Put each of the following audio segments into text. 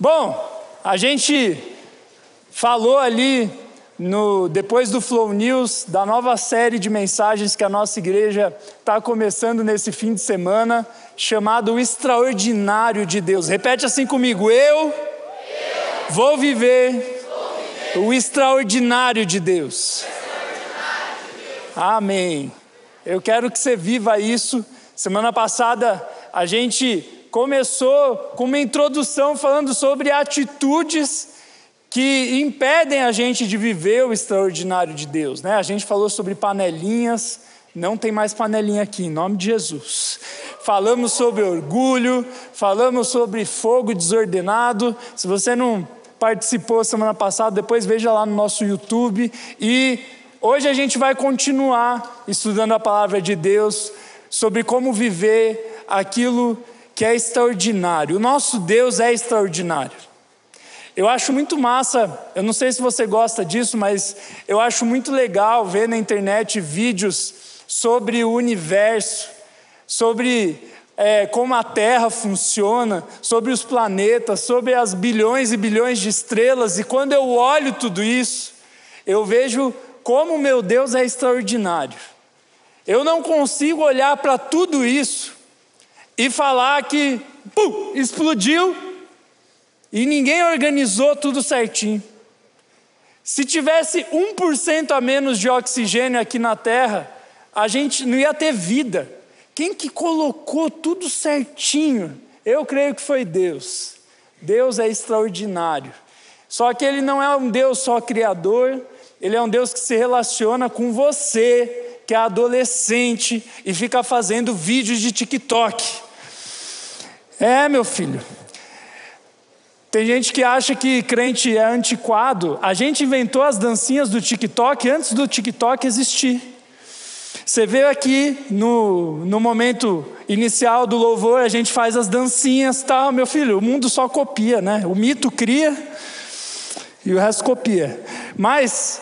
Bom, a gente falou ali no, depois do Flow News, da nova série de mensagens que a nossa igreja está começando nesse fim de semana, chamado O Extraordinário de Deus. Repete assim comigo: Eu, vou, viver o. Extraordinário de Deus. Amém. Eu quero que você viva isso. Semana passada a gente começou com uma introdução falando sobre atitudes que impedem a gente de viver o extraordinário de Deus. Né? A gente falou sobre panelinhas, não tem mais panelinha aqui, em nome de Jesus. Falamos sobre orgulho, falamos sobre fogo desordenado. Se você não participou semana passada, depois veja lá no nosso YouTube. E hoje a gente vai continuar estudando a palavra de Deus sobre como viver aquilo que é extraordinário. O nosso Deus é extraordinário. Eu acho muito massa, eu não sei se você gosta disso, mas eu acho muito legal ver na internet vídeos sobre o universo, sobre é, como a Terra funciona, sobre os planetas, sobre as bilhões e bilhões de estrelas, e quando eu olho tudo isso, eu vejo como meu Deus é extraordinário. Eu não consigo olhar para tudo isso e falar que pum, explodiu e ninguém organizou tudo certinho. Se tivesse 1% a menos de oxigênio aqui na Terra, a gente não ia ter vida. Quem que colocou tudo certinho? Eu creio que foi Deus. Deus é extraordinário. Só que Ele não é um Deus só criador, Ele é um Deus que se relaciona com você, que é adolescente e fica fazendo vídeos de TikTok. É, meu filho. Tem gente que acha que crente é antiquado. A gente inventou as dancinhas do TikTok antes do TikTok existir. Você vê aqui no, no momento inicial do louvor, a gente faz as dancinhas tal. Meu filho, o mundo só copia, né? O mito cria e o resto copia. Mas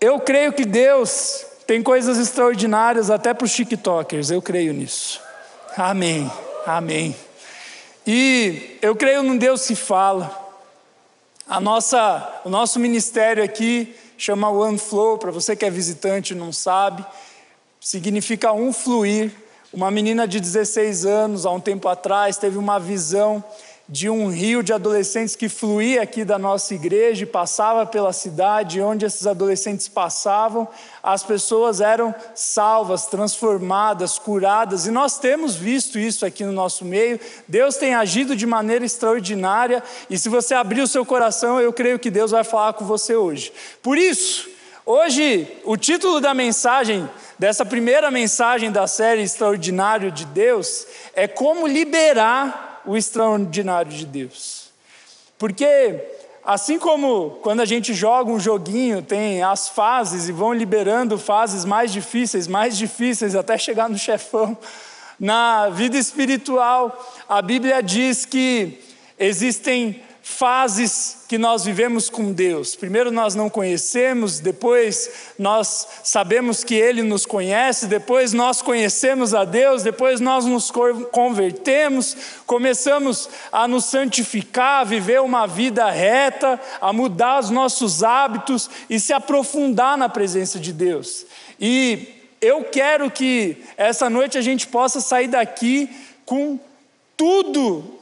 eu creio que Deus tem coisas extraordinárias até para os TikTokers. Eu creio nisso. Amém. Amém. E eu creio num Deus que fala. A nossa, o nosso ministério aqui chama One Flow, para você que é visitante e não sabe, significa um fluir. Uma menina de 16 anos, há um tempo atrás, teve uma visão de um rio de adolescentes que fluía aqui da nossa igreja e passava pela cidade, onde esses adolescentes passavam, as pessoas eram salvas, transformadas, curadas, e nós temos visto isso aqui no nosso meio. Deus tem agido de maneira extraordinária, e se você abrir o seu coração, eu creio que Deus vai falar com você hoje. Por isso, hoje, o título da mensagem, dessa primeira mensagem da série Extraordinário de Deus, é como liberar o extraordinário de Deus. Porque, assim como quando a gente joga um joguinho, tem as fases e vão liberando fases mais difíceis, mais difíceis, até chegar no chefão, na vida espiritual, a Bíblia diz que existem fases que nós vivemos com Deus. Primeiro nós não conhecemos, depois nós sabemos que Ele nos conhece, depois nós conhecemos a Deus, depois nós nos convertemos, começamos a nos santificar, a viver uma vida reta, a mudar os nossos hábitos e se aprofundar na presença de Deus. E eu quero que essa noite a gente possa sair daqui com tudo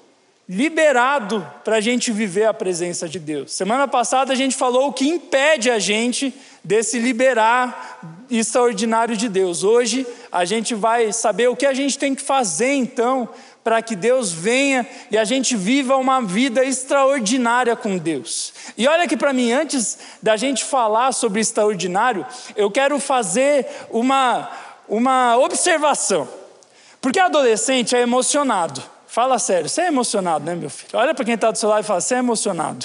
liberado para a gente viver a presença de Deus. Semana passada a gente falou o que impede a gente desse liberar extraordinário de Deus. Hoje a gente vai saber o que a gente tem que fazer então para que Deus venha e a gente viva uma vida extraordinária com Deus. E olha aqui para mim, antes da gente falar sobre extraordinário, eu quero fazer uma, uma observação. Porque adolescente é emocionado. Fala sério, você é emocionado, né, meu filho? Olha para quem está do seu lado e fala: você é emocionado.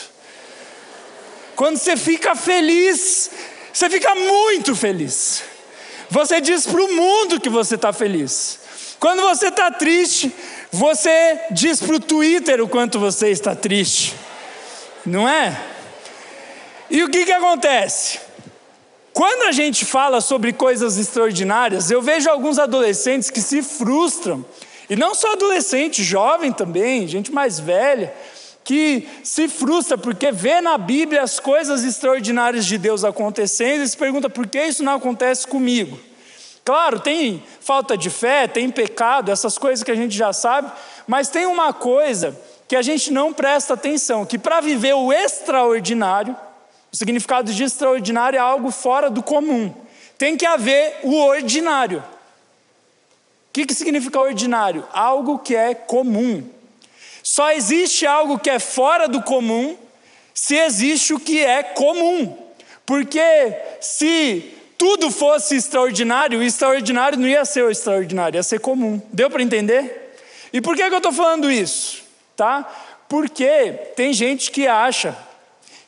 Quando você fica feliz, você fica muito feliz. Você diz para o mundo que você está feliz. Quando você está triste, você diz para o Twitter o quanto você está triste. Não é? E o que, que acontece? Quando a gente fala sobre coisas extraordinárias, eu vejo alguns adolescentes que se frustram e não só adolescente, jovem também, gente mais velha, que se frustra porque vê na Bíblia as coisas extraordinárias de Deus acontecendo e se pergunta por que isso não acontece comigo. Claro, tem falta de fé, tem pecado, essas coisas que a gente já sabe, mas tem uma coisa que a gente não presta atenção, que para viver o extraordinário, o significado de extraordinário é algo fora do comum. Tem que haver o ordinário. O que, que significa ordinário? Algo que é comum. Só existe algo que é fora do comum se existe o que é comum. Porque se tudo fosse extraordinário, o extraordinário não ia ser o extraordinário, ia ser comum. Deu para entender? E por que, que eu estou falando isso? Tá? Porque tem gente que acha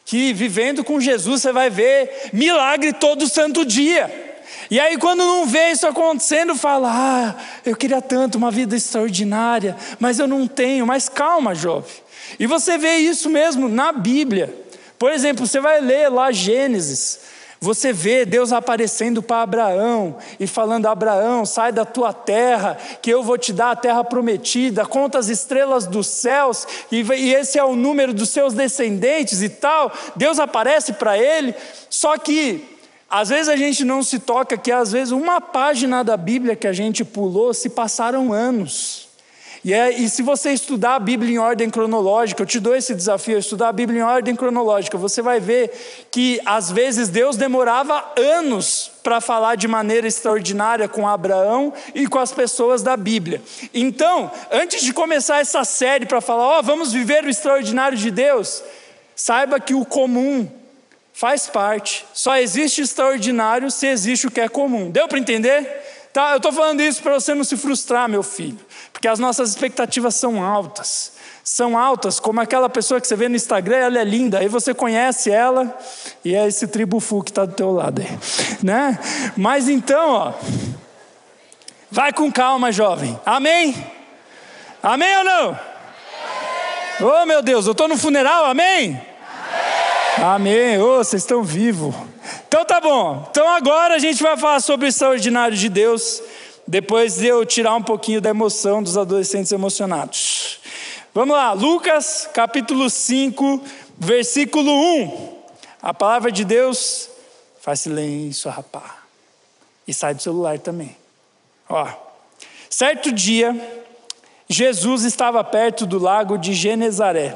que vivendo com Jesus você vai ver milagre todo santo dia. E aí, quando não vê isso acontecendo, fala: Ah, eu queria tanto uma vida extraordinária, mas eu não tenho. Mas calma, jovem. E você vê isso mesmo na Bíblia. Por exemplo, você vai ler lá Gênesis. Você vê Deus aparecendo para Abraão e falando: Abraão, sai da tua terra, que eu vou te dar a terra prometida, conta as estrelas dos céus, e, esse é o número dos seus descendentes e tal. Deus aparece para ele, só que às vezes a gente não se toca que às vezes uma página da Bíblia que a gente pulou se passaram anos. E, é, e se você estudar a Bíblia em ordem cronológica, eu te dou esse desafio, estudar a Bíblia em ordem cronológica, você vai ver que às vezes Deus demorava anos para falar de maneira extraordinária com Abraão e com as pessoas da Bíblia. Então, antes de começar essa série para falar, ó, oh, vamos viver o extraordinário de Deus, saiba que o comum Faz parte. Só existe extraordinário se existe o que é comum. Deu para entender? Tá, eu estou falando isso para você não se frustrar, meu filho, porque as nossas expectativas são altas. São altas, como aquela pessoa que você vê no Instagram, ela é linda, aí você conhece ela, e é esse tribufu que está do teu lado aí, né? Mas então, ó, vai com calma, jovem, amém? Amém ou não? Amém. Oh meu Deus, eu estou no funeral, amém? Amém. Oh, vocês estão vivos. Então tá bom. Então agora a gente vai falar sobre o extraordinário de Deus, depois de eu tirar um pouquinho da emoção dos adolescentes emocionados. Vamos lá, Lucas capítulo 5, versículo 1. A palavra de Deus faz silêncio, rapaz. E sai do celular também. Ó. Certo dia, Jesus estava perto do lago de Genezaré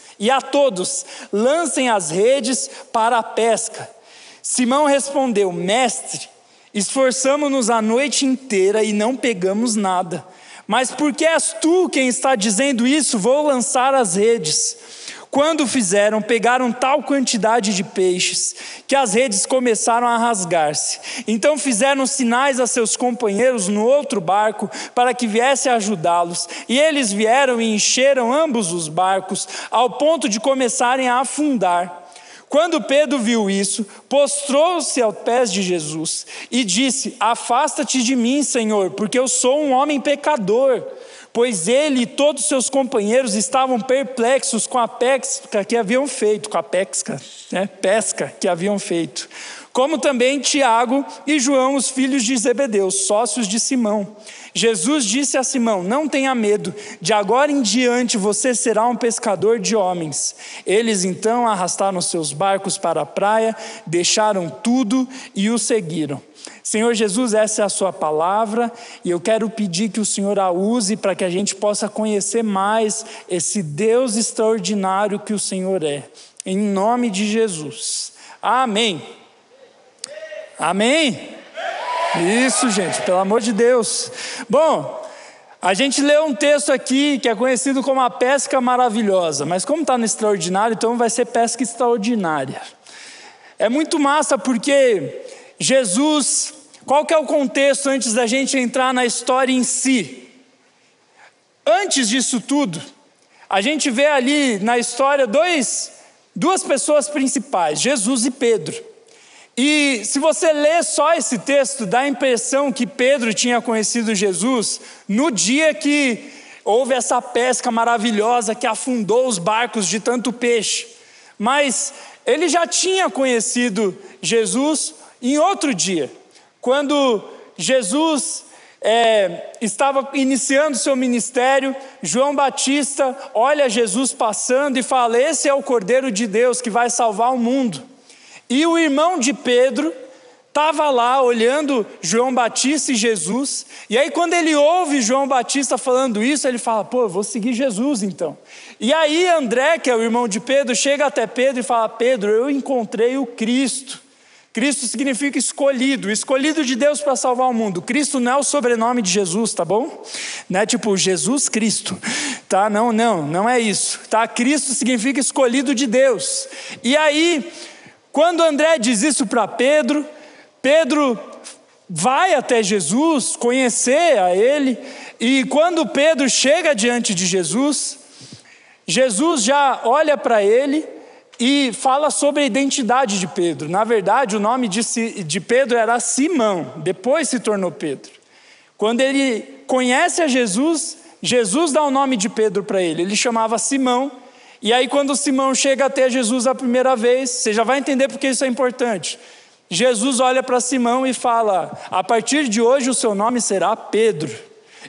e a todos: lancem as redes para a pesca. Simão respondeu: Mestre, esforçamos-nos a noite inteira e não pegamos nada. Mas porque és tu quem está dizendo isso, vou lançar as redes. Quando fizeram, pegaram tal quantidade de peixes que as redes começaram a rasgar-se. Então fizeram sinais a seus companheiros no outro barco para que viesse ajudá-los. E eles vieram e encheram ambos os barcos, ao ponto de começarem a afundar. Quando Pedro viu isso, postrou-se aos pés de Jesus e disse: Afasta-te de mim, Senhor, porque eu sou um homem pecador pois ele e todos seus companheiros estavam perplexos com a pesca que haviam feito, com a pesca, né, pesca que haviam feito. Como também Tiago e João, os filhos de Zebedeu, sócios de Simão. Jesus disse a Simão: Não tenha medo, de agora em diante você será um pescador de homens. Eles então arrastaram seus barcos para a praia, deixaram tudo e o seguiram. Senhor Jesus, essa é a Sua palavra e eu quero pedir que o Senhor a use para que a gente possa conhecer mais esse Deus extraordinário que o Senhor é. Em nome de Jesus. Amém. Amém. Isso, gente, pelo amor de Deus. Bom, a gente leu um texto aqui que é conhecido como a pesca maravilhosa, mas como está no extraordinário, então vai ser pesca extraordinária. É muito massa porque Jesus, qual que é o contexto antes da gente entrar na história em si? Antes disso tudo, a gente vê ali na história dois, duas pessoas principais, Jesus e Pedro. E se você lê só esse texto, dá a impressão que Pedro tinha conhecido Jesus no dia que houve essa pesca maravilhosa que afundou os barcos de tanto peixe. Mas ele já tinha conhecido Jesus em outro dia, quando Jesus é, estava iniciando seu ministério, João Batista olha Jesus passando e fala: Esse é o Cordeiro de Deus que vai salvar o mundo. E o irmão de Pedro estava lá olhando João Batista e Jesus, e aí quando ele ouve João Batista falando isso, ele fala: Pô, vou seguir Jesus então. E aí André, que é o irmão de Pedro, chega até Pedro e fala: Pedro, eu encontrei o Cristo. Cristo significa escolhido, escolhido de Deus para salvar o mundo. Cristo não é o sobrenome de Jesus, tá bom? Não é tipo Jesus Cristo, tá? Não, não, não é isso, tá? Cristo significa escolhido de Deus. E aí, quando André diz isso para Pedro, Pedro vai até Jesus, conhecer a ele, e quando Pedro chega diante de Jesus, Jesus já olha para ele e fala sobre a identidade de Pedro. Na verdade, o nome de, de Pedro era Simão, depois se tornou Pedro. Quando ele conhece a Jesus, Jesus dá o nome de Pedro para ele. Ele chamava Simão. E aí, quando Simão chega até Jesus a primeira vez, você já vai entender porque isso é importante. Jesus olha para Simão e fala: A partir de hoje o seu nome será Pedro.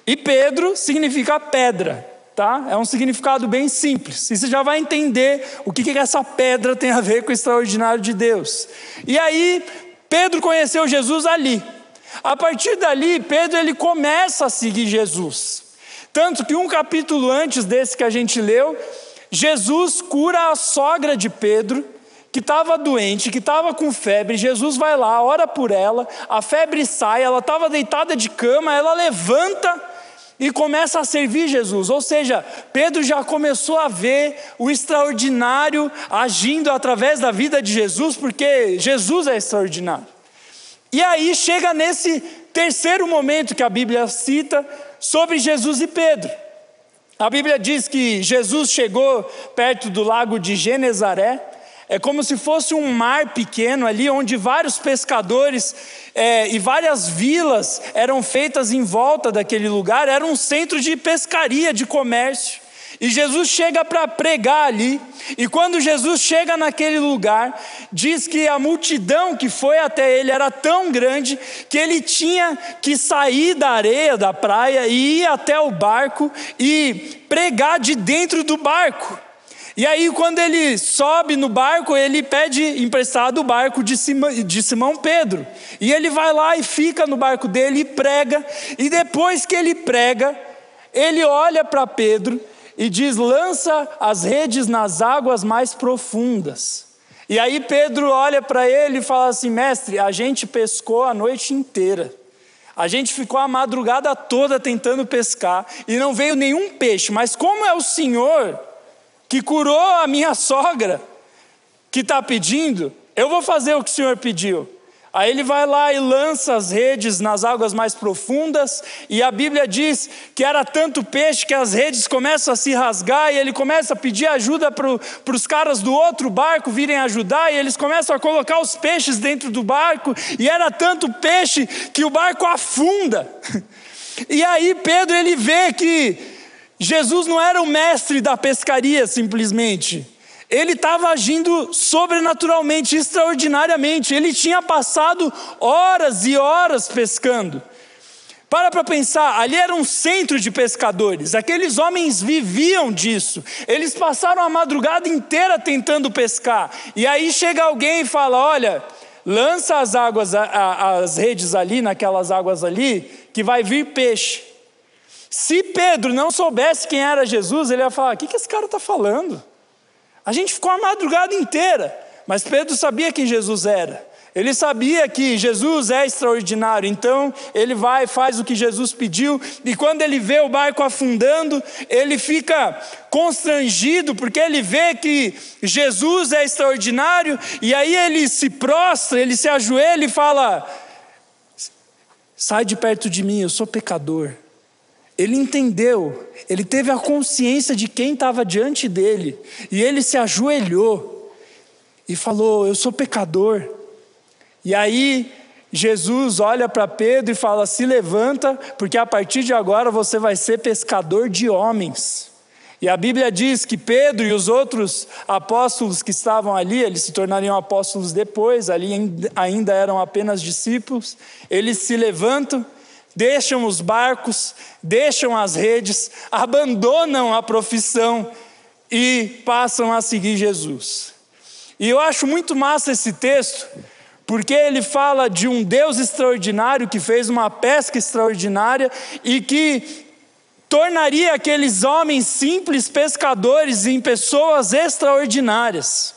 E Pedro significa pedra tá? É um significado bem simples. E você já vai entender o que, que essa pedra tem a ver com o extraordinário de Deus. E aí, Pedro conheceu Jesus ali. A partir dali, Pedro ele começa a seguir Jesus. Tanto que um capítulo antes desse que a gente leu, Jesus cura a sogra de Pedro, que estava doente, que estava com febre. Jesus vai lá, ora por ela, a febre sai, ela estava deitada de cama, ela levanta e começa a servir Jesus. Ou seja, Pedro já começou a ver o extraordinário agindo através da vida de Jesus, porque Jesus é extraordinário. E aí chega nesse terceiro momento que a Bíblia cita sobre Jesus e Pedro. A Bíblia diz que Jesus chegou perto do lago de Genezaré é como se fosse um mar pequeno ali, onde vários pescadores é, e várias vilas eram feitas em volta daquele lugar, era um centro de pescaria, de comércio. E Jesus chega para pregar ali, e quando Jesus chega naquele lugar, diz que a multidão que foi até ele era tão grande que ele tinha que sair da areia da praia e ir até o barco e pregar de dentro do barco. E aí, quando ele sobe no barco, ele pede emprestado o barco de Simão, Pedro. E ele vai lá e fica no barco dele e prega. E depois que ele prega, ele olha para Pedro e diz: lança as redes nas águas mais profundas. E aí Pedro olha para ele e fala assim: mestre, a gente pescou a noite inteira. A gente ficou a madrugada toda tentando pescar e não veio nenhum peixe, mas como é o Senhor que curou a minha sogra, que está pedindo, eu vou fazer o que o Senhor pediu. Aí ele vai lá e lança as redes nas águas mais profundas, e a Bíblia diz que era tanto peixe que as redes começam a se rasgar, e ele começa a pedir ajuda para os caras do outro barco virem ajudar, e eles começam a colocar os peixes dentro do barco, e era tanto peixe que o barco afunda. E aí Pedro ele vê que Jesus não era o mestre da pescaria simplesmente. Ele estava agindo sobrenaturalmente, extraordinariamente. Ele tinha passado horas e horas pescando. Para para pensar, ali era um centro de pescadores, aqueles homens viviam disso, eles passaram a madrugada inteira tentando pescar, e aí chega alguém e fala: Olha, lança as águas, as redes ali, naquelas águas ali, que vai vir peixe. Se Pedro não soubesse quem era Jesus, ele ia falar: o que, que esse cara está falando? A gente ficou a madrugada inteira, mas Pedro sabia quem Jesus era. Ele sabia que Jesus é extraordinário, então ele vai, faz o que Jesus pediu, e quando ele vê o barco afundando, ele fica constrangido, porque ele vê que Jesus é extraordinário, e aí ele se prostra, ele se ajoelha e fala: Sai de perto de mim, eu sou pecador. Ele entendeu, ele teve a consciência de quem estava diante dele, e ele se ajoelhou e falou: Eu sou pecador. E aí Jesus olha para Pedro e fala: Se levanta, porque a partir de agora você vai ser pescador de homens. E a Bíblia diz que Pedro e os outros apóstolos que estavam ali, eles se tornariam apóstolos depois, ali ainda eram apenas discípulos, eles se levantam, deixam os barcos, deixam as redes, abandonam a profissão e passam a seguir Jesus. E eu acho muito massa esse texto, porque ele fala de um Deus extraordinário que fez uma pesca extraordinária e que tornaria aqueles homens simples pescadores em pessoas extraordinárias.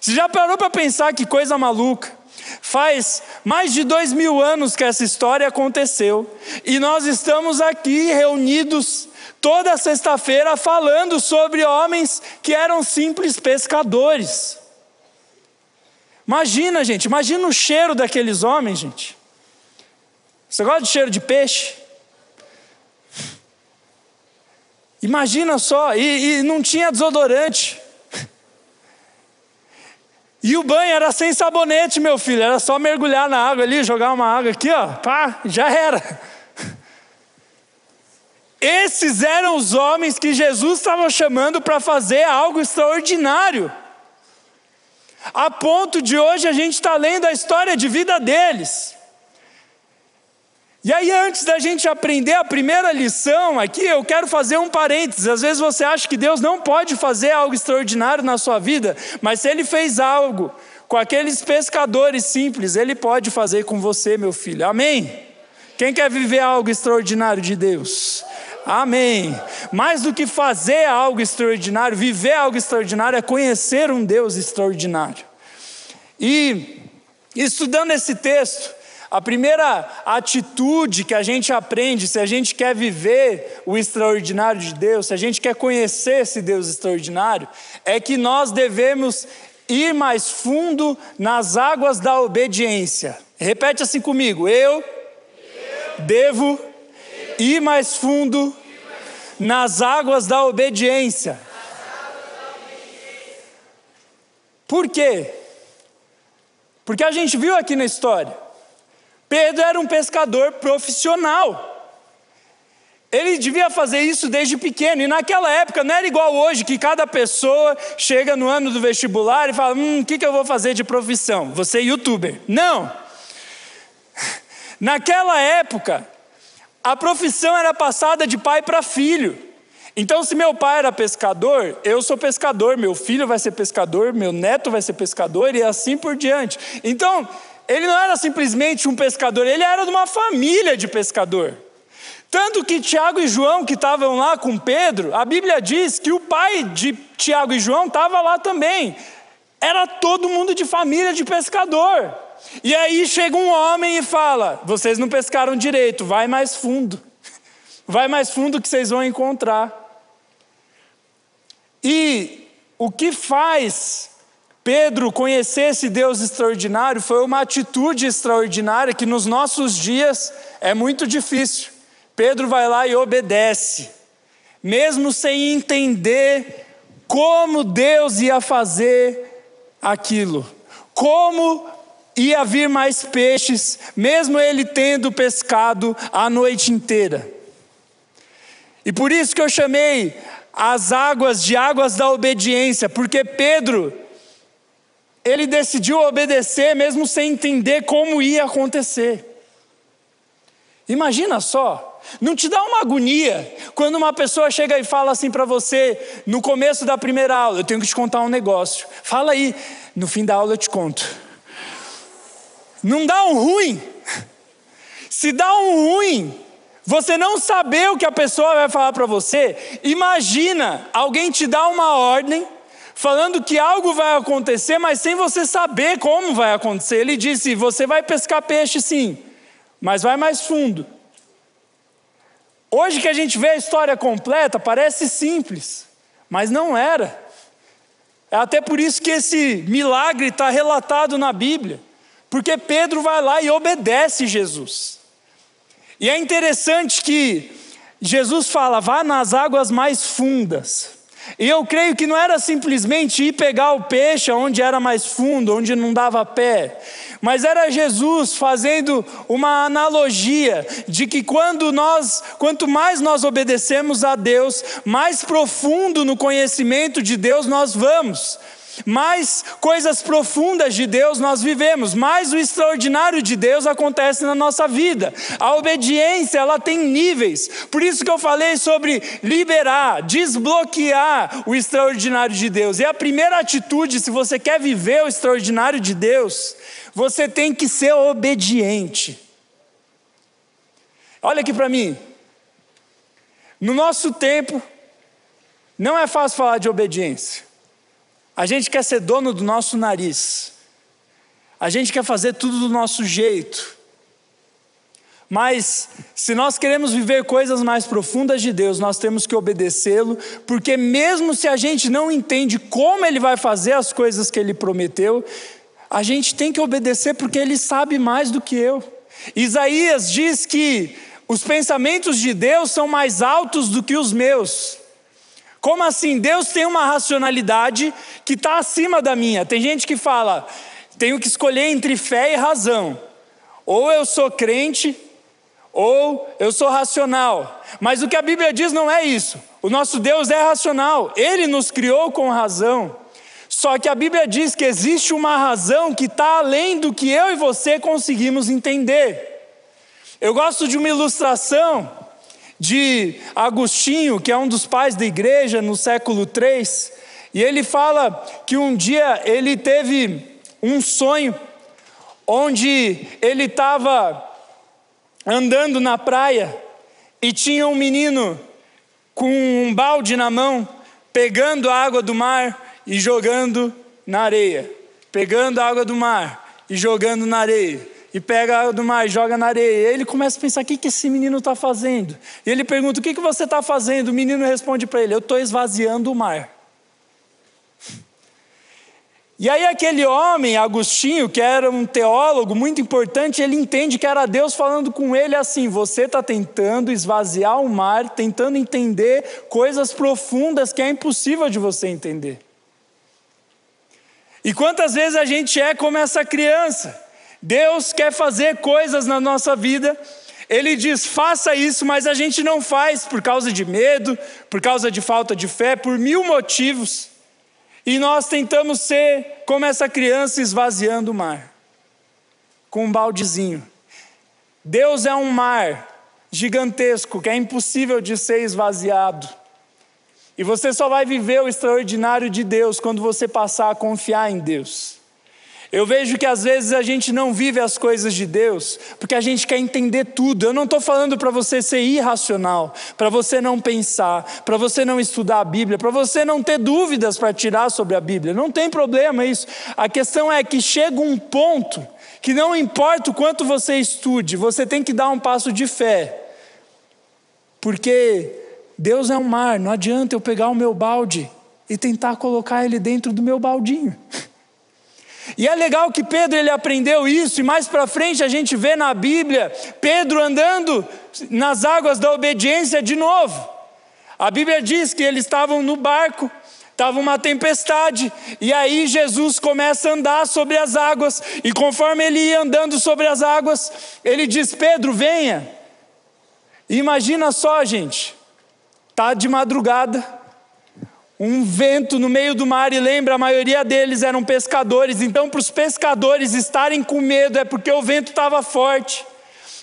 Você já parou para pensar que coisa maluca? Faz mais de dois mil anos que essa história aconteceu e nós estamos aqui reunidos toda sexta-feira falando sobre homens que eram simples pescadores. Imagina, gente, imagina o cheiro daqueles homens, gente. Você gosta de cheiro de peixe? Imagina só, e, e não tinha desodorante. E o banho era sem sabonete, meu filho, era só mergulhar na água ali, jogar uma água aqui, ó, pá, já era. Esses eram os homens que Jesus estava chamando para fazer algo extraordinário. A ponto de hoje a gente estar tá lendo a história de vida deles. E aí, antes da gente aprender a primeira lição aqui, eu quero fazer um parênteses. Às vezes você acha que Deus não pode fazer algo extraordinário na sua vida, mas se Ele fez algo com aqueles pescadores simples, Ele pode fazer com você, meu filho. Amém? Quem quer viver algo extraordinário de Deus? Amém. Mais do que fazer algo extraordinário, viver algo extraordinário é conhecer um Deus extraordinário. E estudando esse texto, a primeira atitude que a gente aprende, se a gente quer viver o extraordinário de Deus, se a gente quer conhecer esse Deus extraordinário, é que nós devemos ir mais fundo nas águas da obediência. Repete assim comigo: eu, devo ir mais fundo nas águas da obediência. Por quê? Porque a gente viu aqui na história Pedro era um pescador profissional. Ele devia fazer isso desde pequeno, e naquela época não era igual hoje, que cada pessoa chega no ano do vestibular e fala: Hum, o que, que eu vou fazer de profissão? Você é youtuber. Não! Naquela época, a profissão era passada de pai para filho. Então, se meu pai era pescador, eu sou pescador, meu filho vai ser pescador, meu neto vai ser pescador e assim por diante. Então, ele não era simplesmente um pescador, ele era de uma família de pescador. Tanto que Tiago e João, que estavam lá com Pedro, a Bíblia diz que o pai de Tiago e João estava lá também. Era todo mundo de família de pescador. E aí chega um homem e fala: Vocês não pescaram direito, vai mais fundo. Vai mais fundo que vocês vão encontrar. E o que faz Pedro conhecer esse Deus extraordinário foi uma atitude extraordinária que nos nossos dias é muito difícil. Pedro vai lá e obedece, mesmo sem entender como Deus ia fazer aquilo, como ia vir mais peixes, mesmo ele tendo pescado a noite inteira. E por isso que eu chamei as águas de águas da obediência, porque Pedro ele decidiu obedecer mesmo sem entender como ia acontecer. Imagina só, não te dá uma agonia quando uma pessoa chega e fala assim para você no começo da primeira aula: Eu tenho que te contar um negócio. Fala aí, no fim da aula eu te conto. Não dá um ruim. Se dá um ruim, você não saber o que a pessoa vai falar para você, imagina alguém te dá uma ordem falando que algo vai acontecer, mas sem você saber como vai acontecer. Ele disse: Você vai pescar peixe sim, mas vai mais fundo. Hoje que a gente vê a história completa, parece simples, mas não era. É até por isso que esse milagre está relatado na Bíblia, porque Pedro vai lá e obedece Jesus. E é interessante que Jesus fala: vá nas águas mais fundas. E eu creio que não era simplesmente ir pegar o peixe onde era mais fundo, onde não dava pé, mas era Jesus fazendo uma analogia de que quando nós, quanto mais nós obedecemos a Deus, mais profundo no conhecimento de Deus nós vamos mais coisas profundas de Deus nós vivemos, mais o extraordinário de Deus acontece na nossa vida. A obediência, ela tem níveis. Por isso que eu falei sobre liberar, desbloquear o extraordinário de Deus. E a primeira atitude, se você quer viver o extraordinário de Deus, você tem que ser obediente. Olha aqui para mim. No nosso tempo, não é fácil falar de obediência. A gente quer ser dono do nosso nariz. A gente quer fazer tudo do nosso jeito. Mas, se nós queremos viver coisas mais profundas de Deus, nós temos que obedecê-lo, porque, mesmo se a gente não entende como Ele vai fazer as coisas que Ele prometeu, a gente tem que obedecer porque Ele sabe mais do que eu. Isaías diz que os pensamentos de Deus são mais altos do que os meus. Como assim? Deus tem uma racionalidade que está acima da minha. Tem gente que fala, tenho que escolher entre fé e razão. Ou eu sou crente, ou eu sou racional. Mas o que a Bíblia diz não é isso. O nosso Deus é racional, ele nos criou com razão. Só que a Bíblia diz que existe uma razão que está além do que eu e você conseguimos entender. Eu gosto de uma ilustração de Agostinho, que é um dos pais da igreja no século III, e ele fala que um dia ele teve um sonho onde ele estava andando na praia e tinha um menino com um balde na mão, pegando a água do mar e jogando na areia, pegando a água do mar e jogando na areia e pega do mar joga na areia. Ele começa a pensar: o que, que esse menino está fazendo? E ele pergunta: o que, que você está fazendo? O menino responde para ele: eu estou esvaziando o mar. E aí aquele homem, Agostinho, que era um teólogo muito importante, ele entende que era Deus falando com ele assim: você está tentando esvaziar o mar, tentando entender coisas profundas que é impossível de você entender. E quantas vezes a gente é como essa criança? Deus quer fazer coisas na nossa vida, Ele diz, faça isso, mas a gente não faz por causa de medo, por causa de falta de fé, por mil motivos. E nós tentamos ser como essa criança esvaziando o mar, com um baldezinho. Deus é um mar gigantesco que é impossível de ser esvaziado. E você só vai viver o extraordinário de Deus quando você passar a confiar em Deus. Eu vejo que às vezes a gente não vive as coisas de Deus porque a gente quer entender tudo. Eu não estou falando para você ser irracional, para você não pensar, para você não estudar a Bíblia, para você não ter dúvidas para tirar sobre a Bíblia. Não tem problema isso. A questão é que chega um ponto que não importa o quanto você estude, você tem que dar um passo de fé. Porque Deus é um mar, não adianta eu pegar o meu balde e tentar colocar ele dentro do meu baldinho. E é legal que Pedro ele aprendeu isso, e mais para frente a gente vê na Bíblia Pedro andando nas águas da obediência de novo. A Bíblia diz que eles estavam no barco, estava uma tempestade, e aí Jesus começa a andar sobre as águas, e conforme ele ia andando sobre as águas, ele diz: Pedro, venha. E imagina só, gente, tá de madrugada, um vento no meio do mar, e lembra, a maioria deles eram pescadores, então para os pescadores estarem com medo é porque o vento estava forte.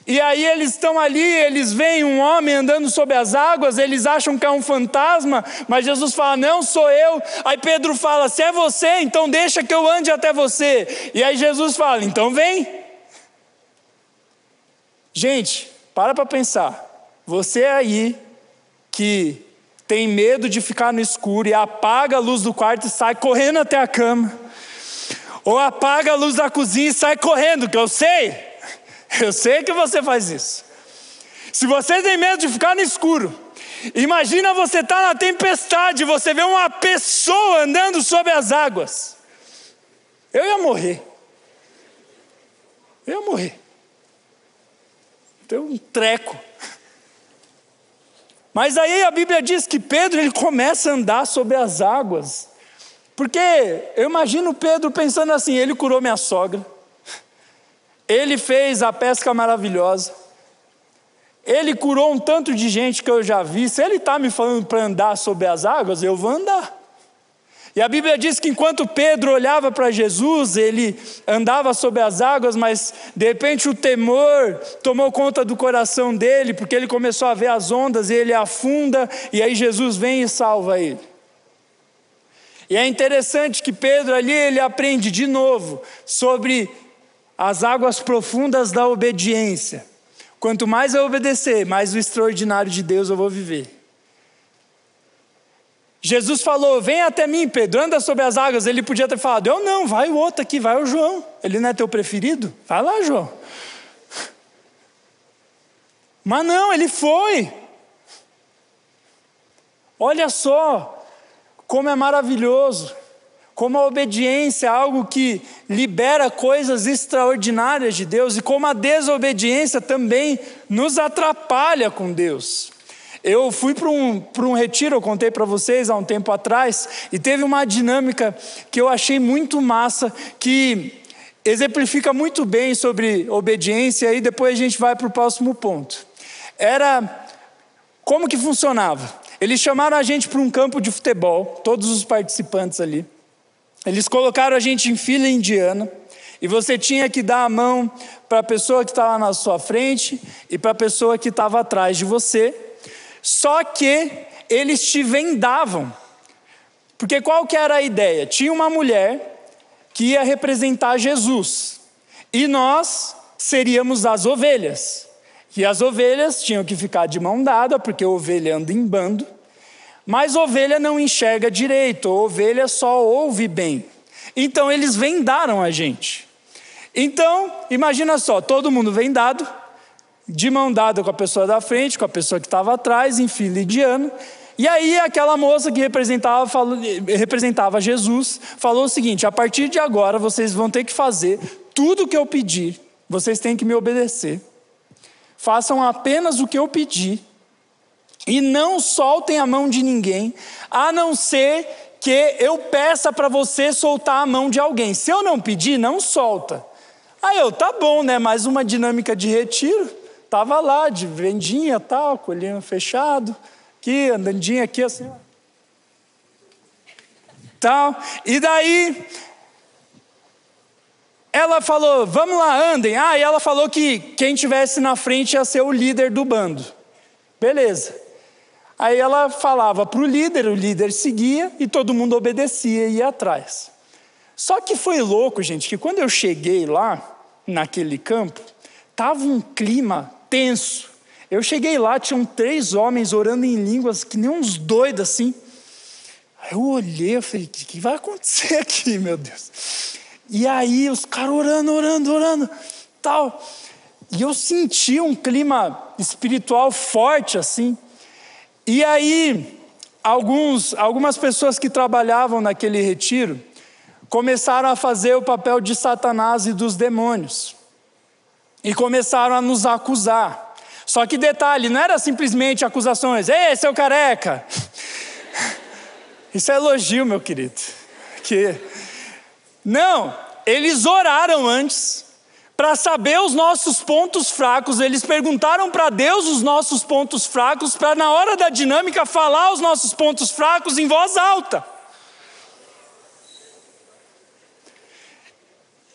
E aí eles estão ali, eles veem um homem andando sobre as águas, eles acham que é um fantasma, mas Jesus fala: Não sou eu. Aí Pedro fala: Se é você, então deixa que eu ande até você. E aí Jesus fala: Então vem. Gente, para para pensar. Você aí que tem medo de ficar no escuro e apaga a luz do quarto e sai correndo até a cama. Ou apaga a luz da cozinha e sai correndo, que eu sei. Eu sei que você faz isso. Se você tem medo de ficar no escuro, imagina você estar tá na tempestade, você vê uma pessoa andando sobre as águas. Eu ia morrer. Eu ia morrer. Tem um treco. Mas aí a Bíblia diz que Pedro ele começa a andar sobre as águas. Porque eu imagino Pedro pensando assim: ele curou minha sogra, ele fez a pesca maravilhosa, ele curou um tanto de gente que eu já vi. Se ele está me falando para andar sobre as águas, eu vou andar. E a Bíblia diz que enquanto Pedro olhava para Jesus, ele andava sobre as águas, mas de repente o temor tomou conta do coração dele, porque ele começou a ver as ondas e ele afunda, e aí Jesus vem e salva ele. E é interessante que Pedro ali ele aprende de novo sobre as águas profundas da obediência. Quanto mais eu obedecer, mais o extraordinário de Deus eu vou viver. Jesus falou: Vem até mim, Pedro, anda sobre as águas. Ele podia ter falado: Eu não, vai o outro aqui, vai o João. Ele não é teu preferido? Vai lá, João. Mas não, ele foi. Olha só como é maravilhoso, como a obediência é algo que libera coisas extraordinárias de Deus e como a desobediência também nos atrapalha com Deus. Eu fui para um, para um retiro, eu contei para vocês há um tempo atrás, e teve uma dinâmica que eu achei muito massa, que exemplifica muito bem sobre obediência, e depois a gente vai para o próximo ponto. Era como que funcionava? Eles chamaram a gente para um campo de futebol, todos os participantes ali. Eles colocaram a gente em fila indiana. E você tinha que dar a mão para a pessoa que estava na sua frente e para a pessoa que estava atrás de você. Só que eles te vendavam. Porque qual que era a ideia? Tinha uma mulher que ia representar Jesus. E nós seríamos as ovelhas. E as ovelhas tinham que ficar de mão dada, porque ovelha anda em bando. Mas ovelha não enxerga direito, ovelha só ouve bem. Então eles vendaram a gente. Então, imagina só, todo mundo vendado, de mão dada com a pessoa da frente, com a pessoa que estava atrás, em fila indiano. E aí aquela moça que representava, falou, representava Jesus falou o seguinte: a partir de agora vocês vão ter que fazer tudo o que eu pedir, vocês têm que me obedecer. Façam apenas o que eu pedir e não soltem a mão de ninguém, a não ser que eu peça para você soltar a mão de alguém. Se eu não pedir, não solta. Aí eu, tá bom, né? Mais uma dinâmica de retiro. Estava lá de vendinha tal, colhinho fechado, aqui, andandinha aqui assim. Tal. E daí ela falou, vamos lá, andem. Ah, e ela falou que quem tivesse na frente ia ser o líder do bando. Beleza. Aí ela falava para o líder, o líder seguia e todo mundo obedecia e ia atrás. Só que foi louco, gente, que quando eu cheguei lá, naquele campo, estava um clima tenso. Eu cheguei lá, tinham três homens orando em línguas, que nem uns doidos assim. Aí eu olhei, eu falei: o que vai acontecer aqui, meu Deus? E aí, os caras orando, orando, orando, tal. E eu senti um clima espiritual forte assim. E aí, alguns, algumas pessoas que trabalhavam naquele retiro começaram a fazer o papel de Satanás e dos demônios e começaram a nos acusar. Só que detalhe, não era simplesmente acusações, ei, seu careca. Isso é elogio, meu querido. Que não, eles oraram antes para saber os nossos pontos fracos, eles perguntaram para Deus os nossos pontos fracos, para na hora da dinâmica falar os nossos pontos fracos em voz alta.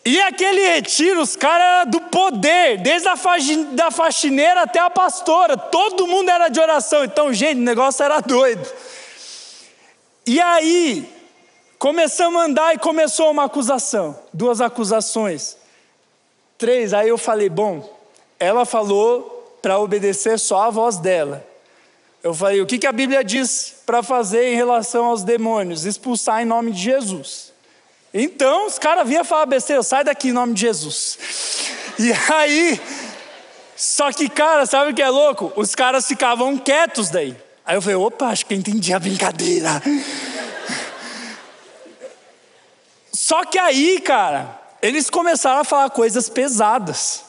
E aquele retiro, os caras do poder, desde a da faxineira até a pastora, todo mundo era de oração. Então, gente, o negócio era doido. E aí, começamos a andar e começou uma acusação, duas acusações, três. Aí eu falei, bom, ela falou para obedecer só a voz dela. Eu falei, o que, que a Bíblia diz para fazer em relação aos demônios? Expulsar em nome de Jesus. Então os caras vinham falar besteira, sai daqui em nome de Jesus. E aí, só que, cara, sabe o que é louco? Os caras ficavam quietos daí. Aí eu falei, opa, acho que eu entendi a brincadeira. Só que aí, cara, eles começaram a falar coisas pesadas.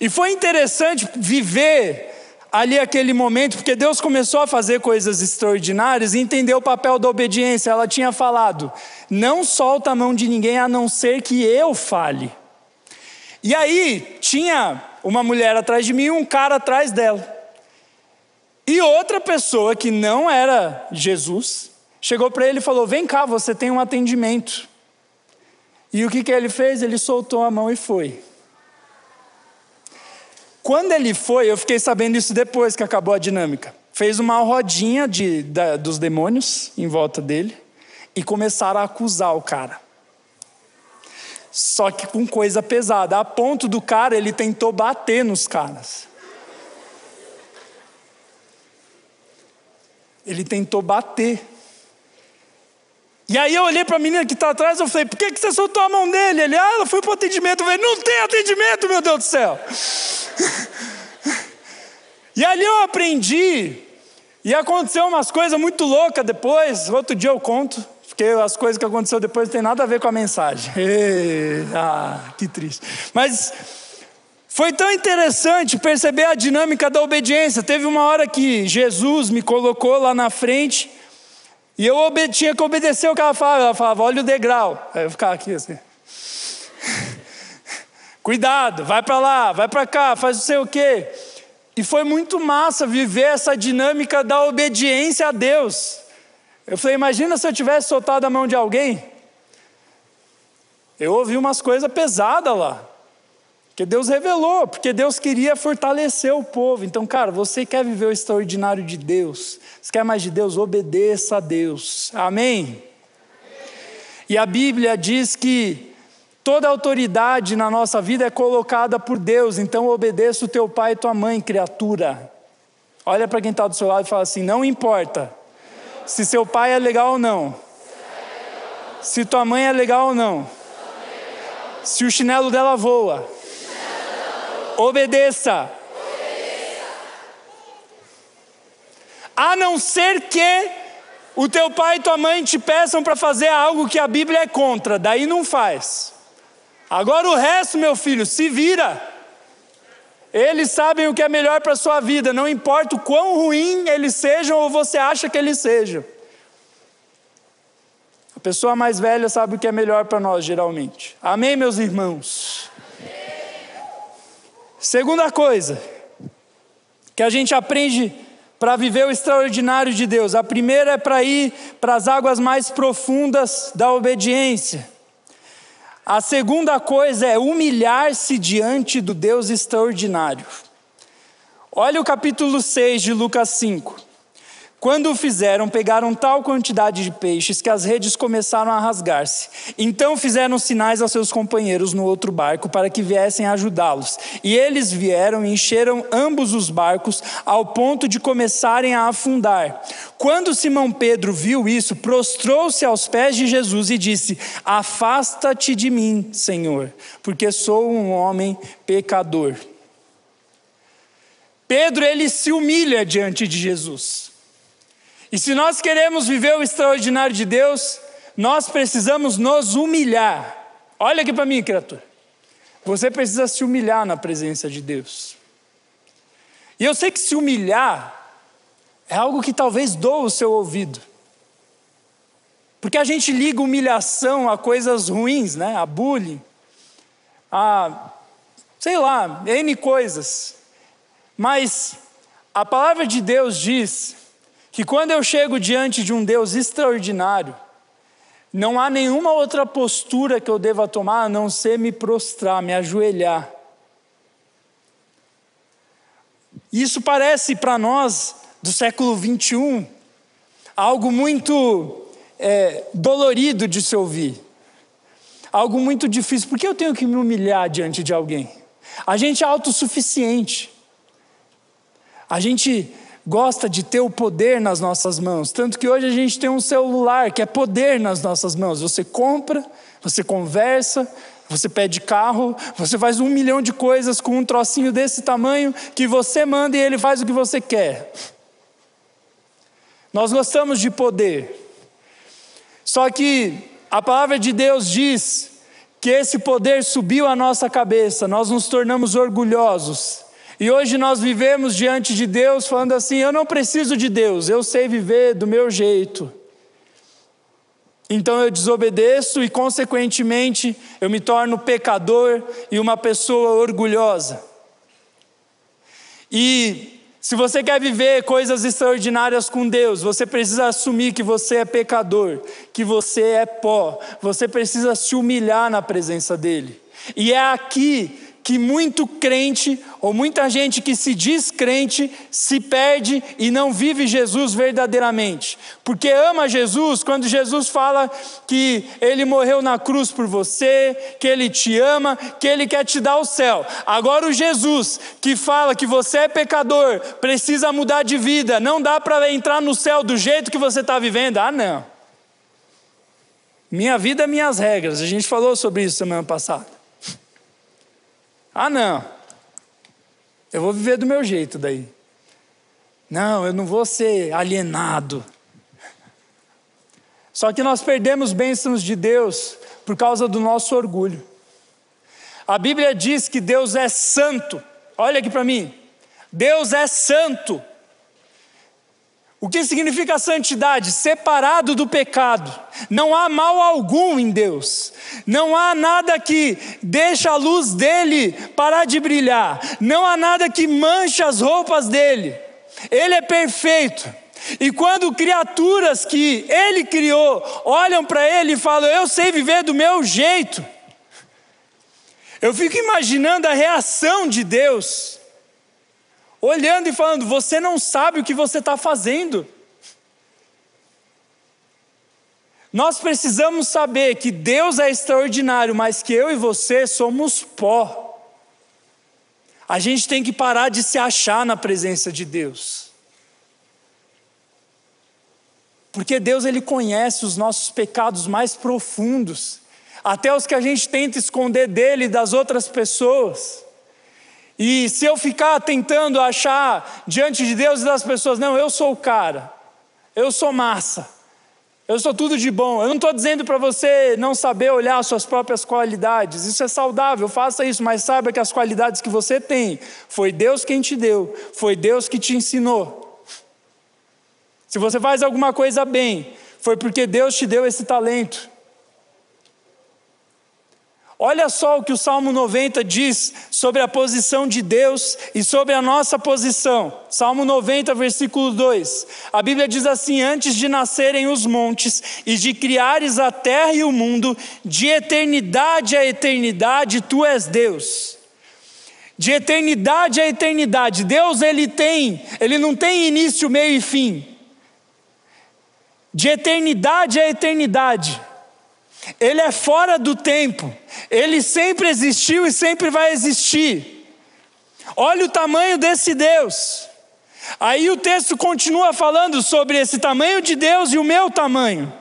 E foi interessante viver ali aquele momento, porque Deus começou a fazer coisas extraordinárias e entendeu o papel da obediência. Ela tinha falado: Não solta a mão de ninguém a não ser que eu fale. E aí tinha uma mulher atrás de mim e um cara atrás dela. E outra pessoa que não era Jesus chegou para ele e falou: Vem cá, você tem um atendimento. E o que, que ele fez? Ele soltou a mão e foi. Quando ele foi, eu fiquei sabendo isso depois que acabou a dinâmica. Fez uma rodinha de, da, dos demônios em volta dele e começaram a acusar o cara. Só que com coisa pesada, a ponto do cara, ele tentou bater nos caras. Ele tentou bater. E aí eu olhei para a menina que está atrás, eu falei, por que, que você soltou a mão dele? Ele, ah, ela foi para atendimento. Eu falei, não tem atendimento, meu Deus do céu. e ali eu aprendi, e aconteceu umas coisas muito loucas depois, outro dia eu conto, porque as coisas que aconteceu depois não tem nada a ver com a mensagem. ah, que triste. Mas foi tão interessante perceber a dinâmica da obediência. Teve uma hora que Jesus me colocou lá na frente, e eu tinha que obedecer o que ela falava. Ela falava, olha o degrau. Aí eu ficava aqui assim. Cuidado, vai para lá, vai para cá, faz não sei o quê. E foi muito massa viver essa dinâmica da obediência a Deus. Eu falei, imagina se eu tivesse soltado a mão de alguém. Eu ouvi umas coisas pesadas lá. Que Deus revelou, porque Deus queria fortalecer o povo. Então, cara, você quer viver o extraordinário de Deus, você quer mais de Deus, obedeça a Deus. Amém? E a Bíblia diz que Toda autoridade na nossa vida é colocada por Deus, então obedeça o teu pai e tua mãe, criatura. Olha para quem está do seu lado e fala assim: não importa se seu pai é legal ou não, se tua mãe é legal ou não, se o chinelo dela voa, obedeça. A não ser que o teu pai e tua mãe te peçam para fazer algo que a Bíblia é contra, daí não faz. Agora o resto, meu filho, se vira. Eles sabem o que é melhor para a sua vida, não importa o quão ruim eles sejam ou você acha que eles sejam. A pessoa mais velha sabe o que é melhor para nós, geralmente. Amém, meus irmãos? Segunda coisa que a gente aprende para viver o extraordinário de Deus. A primeira é para ir para as águas mais profundas da obediência. A segunda coisa é humilhar-se diante do Deus extraordinário. Olha o capítulo 6 de Lucas 5. Quando o fizeram, pegaram tal quantidade de peixes que as redes começaram a rasgar-se. Então fizeram sinais aos seus companheiros no outro barco para que viessem ajudá-los. E eles vieram e encheram ambos os barcos ao ponto de começarem a afundar. Quando Simão Pedro viu isso, prostrou-se aos pés de Jesus e disse: Afasta-te de mim, Senhor, porque sou um homem pecador. Pedro ele se humilha diante de Jesus. E se nós queremos viver o extraordinário de Deus, nós precisamos nos humilhar. Olha aqui para mim, criatura. Você precisa se humilhar na presença de Deus. E eu sei que se humilhar é algo que talvez doa o seu ouvido. Porque a gente liga humilhação a coisas ruins, né? A bullying, a sei lá, N coisas. Mas a palavra de Deus diz que quando eu chego diante de um Deus extraordinário, não há nenhuma outra postura que eu deva tomar a não ser me prostrar, me ajoelhar. Isso parece para nós do século 21 algo muito é, dolorido de se ouvir, algo muito difícil. Por que eu tenho que me humilhar diante de alguém? A gente é autossuficiente. A gente gosta de ter o poder nas nossas mãos. Tanto que hoje a gente tem um celular que é poder nas nossas mãos. Você compra, você conversa, você pede carro, você faz um milhão de coisas com um trocinho desse tamanho que você manda e ele faz o que você quer. Nós gostamos de poder. Só que a palavra de Deus diz que esse poder subiu à nossa cabeça, nós nos tornamos orgulhosos. E hoje nós vivemos diante de Deus falando assim: eu não preciso de Deus, eu sei viver do meu jeito. Então eu desobedeço e, consequentemente, eu me torno pecador e uma pessoa orgulhosa. E se você quer viver coisas extraordinárias com Deus, você precisa assumir que você é pecador, que você é pó, você precisa se humilhar na presença dEle. E é aqui que muito crente, ou muita gente que se diz crente, se perde e não vive Jesus verdadeiramente. Porque ama Jesus, quando Jesus fala que ele morreu na cruz por você, que ele te ama, que ele quer te dar o céu. Agora, o Jesus que fala que você é pecador, precisa mudar de vida, não dá para entrar no céu do jeito que você está vivendo. Ah, não. Minha vida, minhas regras. A gente falou sobre isso semana passada. Ah, não. Eu vou viver do meu jeito daí. Não, eu não vou ser alienado. Só que nós perdemos bênçãos de Deus por causa do nosso orgulho. A Bíblia diz que Deus é santo. Olha aqui para mim. Deus é santo. O que significa santidade? Separado do pecado. Não há mal algum em Deus. Não há nada que deixa a luz dele parar de brilhar. Não há nada que mancha as roupas dele. Ele é perfeito. E quando criaturas que ele criou olham para ele e falam: Eu sei viver do meu jeito. Eu fico imaginando a reação de Deus olhando e falando: Você não sabe o que você está fazendo. Nós precisamos saber que Deus é extraordinário, mas que eu e você somos pó. A gente tem que parar de se achar na presença de Deus. Porque Deus ele conhece os nossos pecados mais profundos, até os que a gente tenta esconder dele e das outras pessoas. E se eu ficar tentando achar diante de Deus e das pessoas, não, eu sou o cara, eu sou massa, eu sou tudo de bom. Eu não estou dizendo para você não saber olhar as suas próprias qualidades, isso é saudável, faça isso, mas saiba que as qualidades que você tem, foi Deus quem te deu, foi Deus que te ensinou. Se você faz alguma coisa bem, foi porque Deus te deu esse talento. Olha só o que o Salmo 90 diz sobre a posição de Deus e sobre a nossa posição. Salmo 90, versículo 2. A Bíblia diz assim: Antes de nascerem os montes e de criares a terra e o mundo, de eternidade a eternidade, tu és Deus. De eternidade a eternidade, Deus ele tem, ele não tem início, meio e fim. De eternidade a eternidade. Ele é fora do tempo, ele sempre existiu e sempre vai existir. Olha o tamanho desse Deus. Aí o texto continua falando sobre esse tamanho de Deus e o meu tamanho.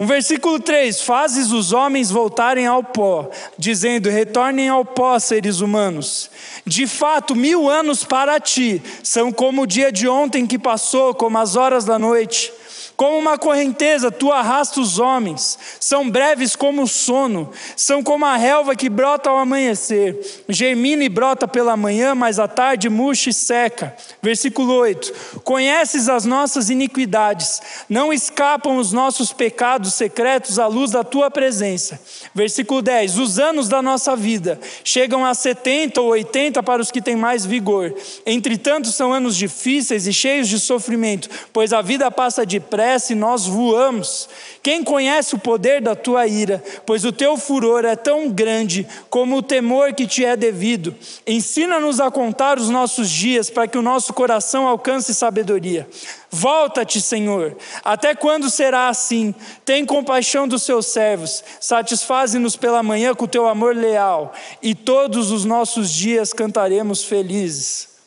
Um versículo 3: Fazes os homens voltarem ao pó, dizendo: Retornem ao pó, seres humanos. De fato, mil anos para ti são como o dia de ontem que passou, como as horas da noite. Como uma correnteza, tu arrasta os homens, são breves como o sono, são como a relva que brota ao amanhecer, germina e brota pela manhã, mas à tarde murcha e seca. Versículo 8: Conheces as nossas iniquidades, não escapam os nossos pecados secretos à luz da tua presença. Versículo 10: Os anos da nossa vida chegam a 70 ou 80 para os que têm mais vigor, entretanto são anos difíceis e cheios de sofrimento, pois a vida passa depressa nós voamos. Quem conhece o poder da tua ira? Pois o teu furor é tão grande como o temor que te é devido. Ensina-nos a contar os nossos dias para que o nosso coração alcance sabedoria. Volta-te, Senhor. Até quando será assim? Tem compaixão dos seus servos. Satisfaze-nos pela manhã com o teu amor leal, e todos os nossos dias cantaremos felizes.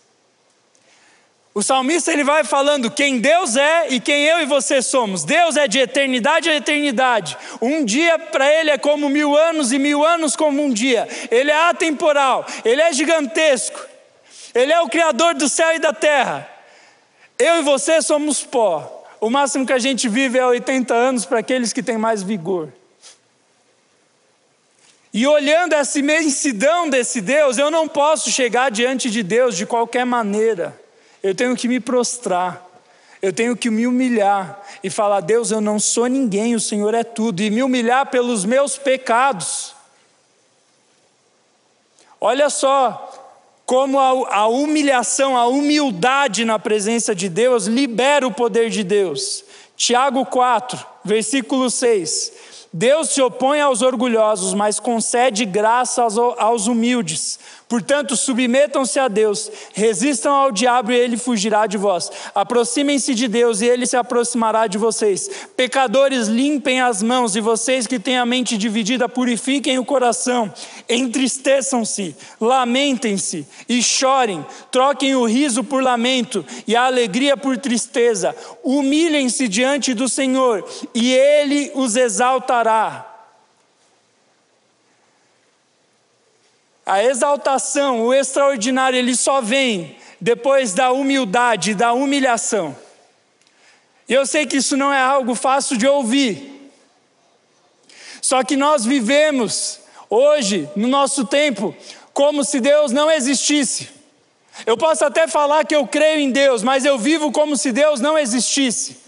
O salmista ele vai falando quem Deus é e quem eu e você somos. Deus é de eternidade a eternidade. Um dia para ele é como mil anos e mil anos como um dia. Ele é atemporal, ele é gigantesco. Ele é o criador do céu e da terra. Eu e você somos pó. O máximo que a gente vive é 80 anos para aqueles que têm mais vigor. E olhando essa imensidão desse Deus, eu não posso chegar diante de Deus de qualquer maneira. Eu tenho que me prostrar. Eu tenho que me humilhar e falar: Deus, eu não sou ninguém, o Senhor é tudo, e me humilhar pelos meus pecados. Olha só como a, a, humilhação, a humildade na presença de Deus libera o poder de Deus. Tiago 4, versículo 6. Deus se opõe aos orgulhosos, mas concede graça aos, aos humildes. Portanto, submetam-se a Deus, resistam ao diabo e ele fugirá de vós. Aproximem-se de Deus e ele se aproximará de vocês. Pecadores, limpem as mãos e vocês que têm a mente dividida, purifiquem o coração. Entristeçam-se, lamentem-se e chorem. Troquem o riso por lamento e a alegria por tristeza. Humilhem-se diante do Senhor e ele os exaltará. A exaltação, o extraordinário, ele só vem depois da humildade, da humilhação. E eu sei que isso não é algo fácil de ouvir. Só que nós vivemos hoje, no nosso tempo, como se Deus não existisse. Eu posso até falar que eu creio em Deus, mas eu vivo como se Deus não existisse.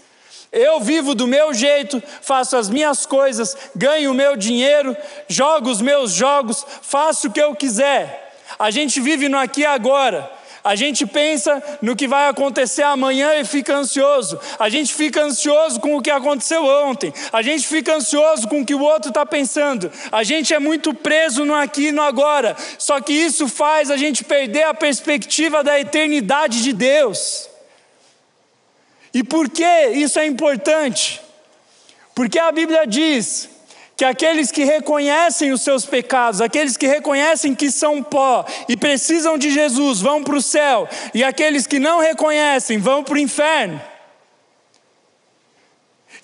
Eu vivo do meu jeito, faço as minhas coisas, ganho o meu dinheiro, jogo os meus jogos, faço o que eu quiser. A gente vive no aqui e agora. A gente pensa no que vai acontecer amanhã e fica ansioso. A gente fica ansioso com o que aconteceu ontem. A gente fica ansioso com o que o outro está pensando. A gente é muito preso no aqui e no agora. Só que isso faz a gente perder a perspectiva da eternidade de Deus. E por que isso é importante? Porque a Bíblia diz que aqueles que reconhecem os seus pecados, aqueles que reconhecem que são pó e precisam de Jesus, vão para o céu, e aqueles que não reconhecem vão para o inferno.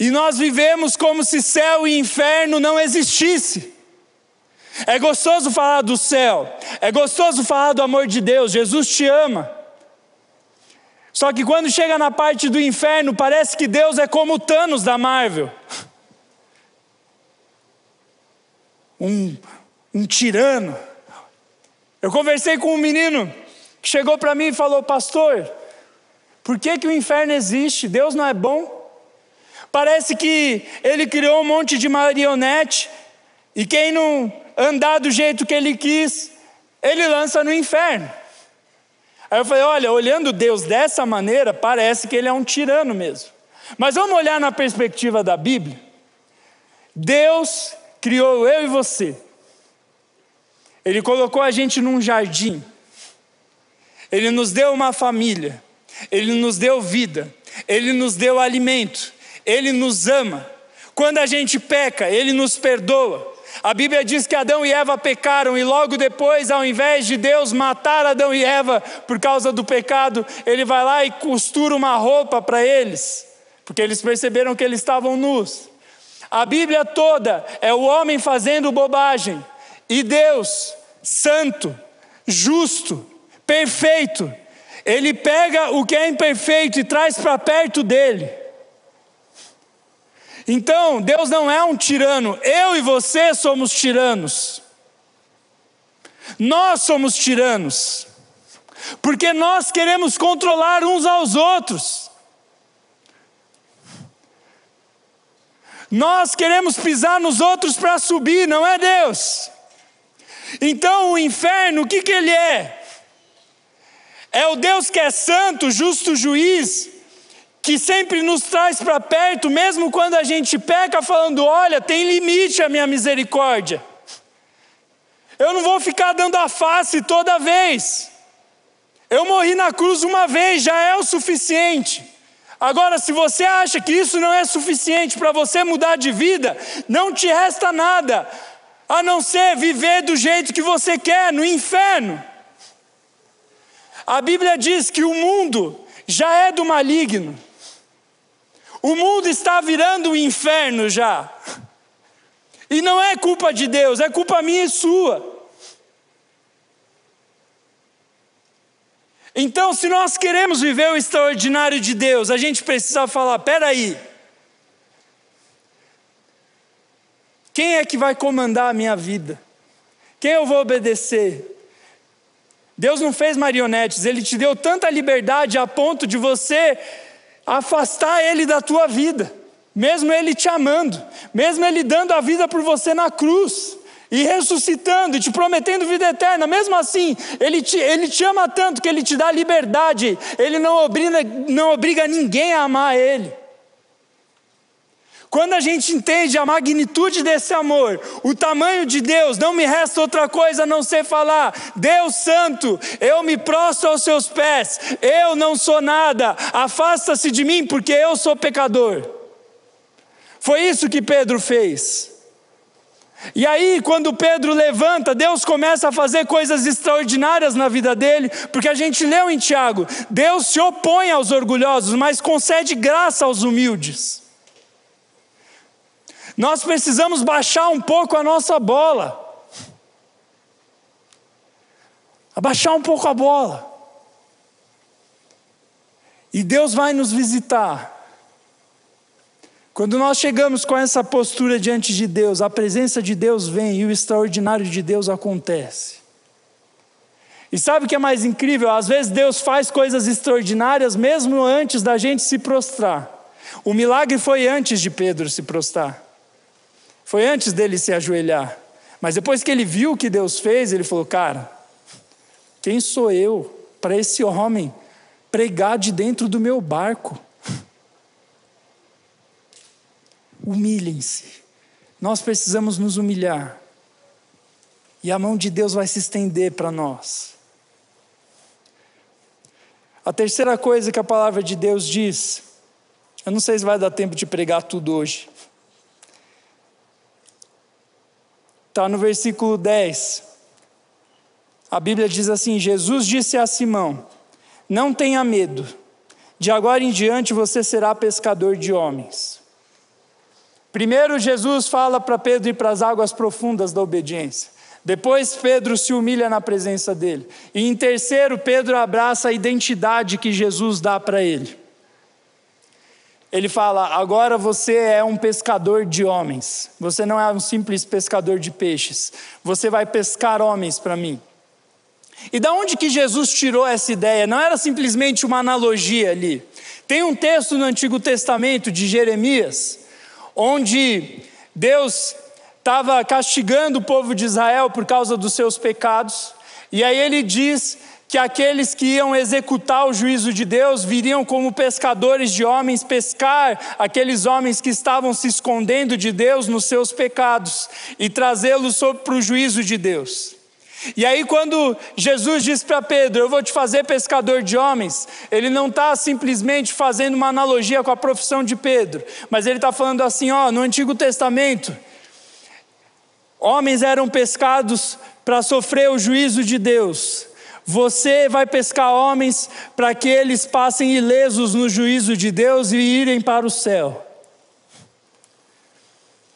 E nós vivemos como se céu e inferno não existisse. É gostoso falar do céu, é gostoso falar do amor de Deus, Jesus te ama. Só que quando chega na parte do inferno, parece que Deus é como o Thanos da Marvel. Um, um tirano. Eu conversei com um menino que chegou para mim e falou: Pastor, por que, que o inferno existe? Deus não é bom? Parece que ele criou um monte de marionete e quem não andar do jeito que ele quis, ele lança no inferno. Aí eu falei: olha, olhando Deus dessa maneira, parece que ele é um tirano mesmo. Mas vamos olhar na perspectiva da Bíblia. Deus criou eu e você. Ele colocou a gente num jardim. Ele nos deu uma família. Ele nos deu vida. Ele nos deu alimento. Ele nos ama. Quando a gente peca, ele nos perdoa. A Bíblia diz que Adão e Eva pecaram e logo depois, ao invés de Deus matar Adão e Eva por causa do pecado, ele vai lá e costura uma roupa para eles, porque eles perceberam que eles estavam nus. A Bíblia toda é o homem fazendo bobagem e Deus, santo, justo, perfeito, ele pega o que é imperfeito e traz para perto dele. Então, Deus não é um tirano, eu e você somos tiranos. Nós somos tiranos, porque nós queremos controlar uns aos outros. Nós queremos pisar nos outros para subir, não é Deus. Então o inferno, o que, que ele é? É o Deus que é santo, justo juiz, que sempre nos traz para perto, mesmo quando a gente peca, falando: olha, tem limite a minha misericórdia. Eu não vou ficar dando a face toda vez. Eu morri na cruz uma vez, já é o suficiente. Agora, se você acha que isso não é suficiente para você mudar de vida, não te resta nada, a não ser viver do jeito que você quer, no inferno. A Bíblia diz que o mundo já é do maligno. O mundo está virando um inferno já. E não é culpa de Deus, é culpa minha e sua. Então, se nós queremos viver o extraordinário de Deus, a gente precisa falar: peraí, quem é que vai comandar a minha vida? Quem eu vou obedecer? Deus não fez marionetes, Ele te deu tanta liberdade a ponto de você afastar Ele da tua vida, mesmo Ele te amando, mesmo Ele dando a vida por você na cruz e ressuscitando e te prometendo vida eterna, mesmo assim, Ele te, ele te ama tanto que Ele te dá liberdade, Ele não obriga, não obriga ninguém a amar Ele. Quando a gente entende a magnitude desse amor, o tamanho de Deus, não me resta outra coisa a não ser falar: Deus Santo, eu me prostro aos seus pés, eu não sou nada, afasta-se de mim, porque eu sou pecador. Foi isso que Pedro fez. E aí, quando Pedro levanta, Deus começa a fazer coisas extraordinárias na vida dele, porque a gente leu em Tiago: Deus se opõe aos orgulhosos, mas concede graça aos humildes. Nós precisamos baixar um pouco a nossa bola. Abaixar um pouco a bola. E Deus vai nos visitar. Quando nós chegamos com essa postura diante de Deus, a presença de Deus vem e o extraordinário de Deus acontece. E sabe o que é mais incrível? Às vezes Deus faz coisas extraordinárias mesmo antes da gente se prostrar. O milagre foi antes de Pedro se prostrar. Foi antes dele se ajoelhar. Mas depois que ele viu o que Deus fez, ele falou: Cara, quem sou eu para esse homem pregar de dentro do meu barco? Humilhem-se. Nós precisamos nos humilhar. E a mão de Deus vai se estender para nós. A terceira coisa que a palavra de Deus diz, eu não sei se vai dar tempo de pregar tudo hoje. Está no versículo 10. A Bíblia diz assim: Jesus disse a Simão: Não tenha medo, de agora em diante você será pescador de homens. Primeiro, Jesus fala para Pedro ir para as águas profundas da obediência. Depois, Pedro se humilha na presença dele. E em terceiro, Pedro abraça a identidade que Jesus dá para ele. Ele fala: agora você é um pescador de homens. Você não é um simples pescador de peixes. Você vai pescar homens para mim. E da onde que Jesus tirou essa ideia? Não era simplesmente uma analogia ali. Tem um texto no Antigo Testamento de Jeremias onde Deus estava castigando o povo de Israel por causa dos seus pecados, e aí ele diz que aqueles que iam executar o juízo de Deus viriam como pescadores de homens pescar aqueles homens que estavam se escondendo de Deus nos seus pecados e trazê-los para o juízo de Deus. E aí, quando Jesus diz para Pedro: Eu vou te fazer pescador de homens, ele não está simplesmente fazendo uma analogia com a profissão de Pedro, mas ele está falando assim: ó, no Antigo Testamento, homens eram pescados para sofrer o juízo de Deus. Você vai pescar homens para que eles passem ilesos no juízo de Deus e irem para o céu.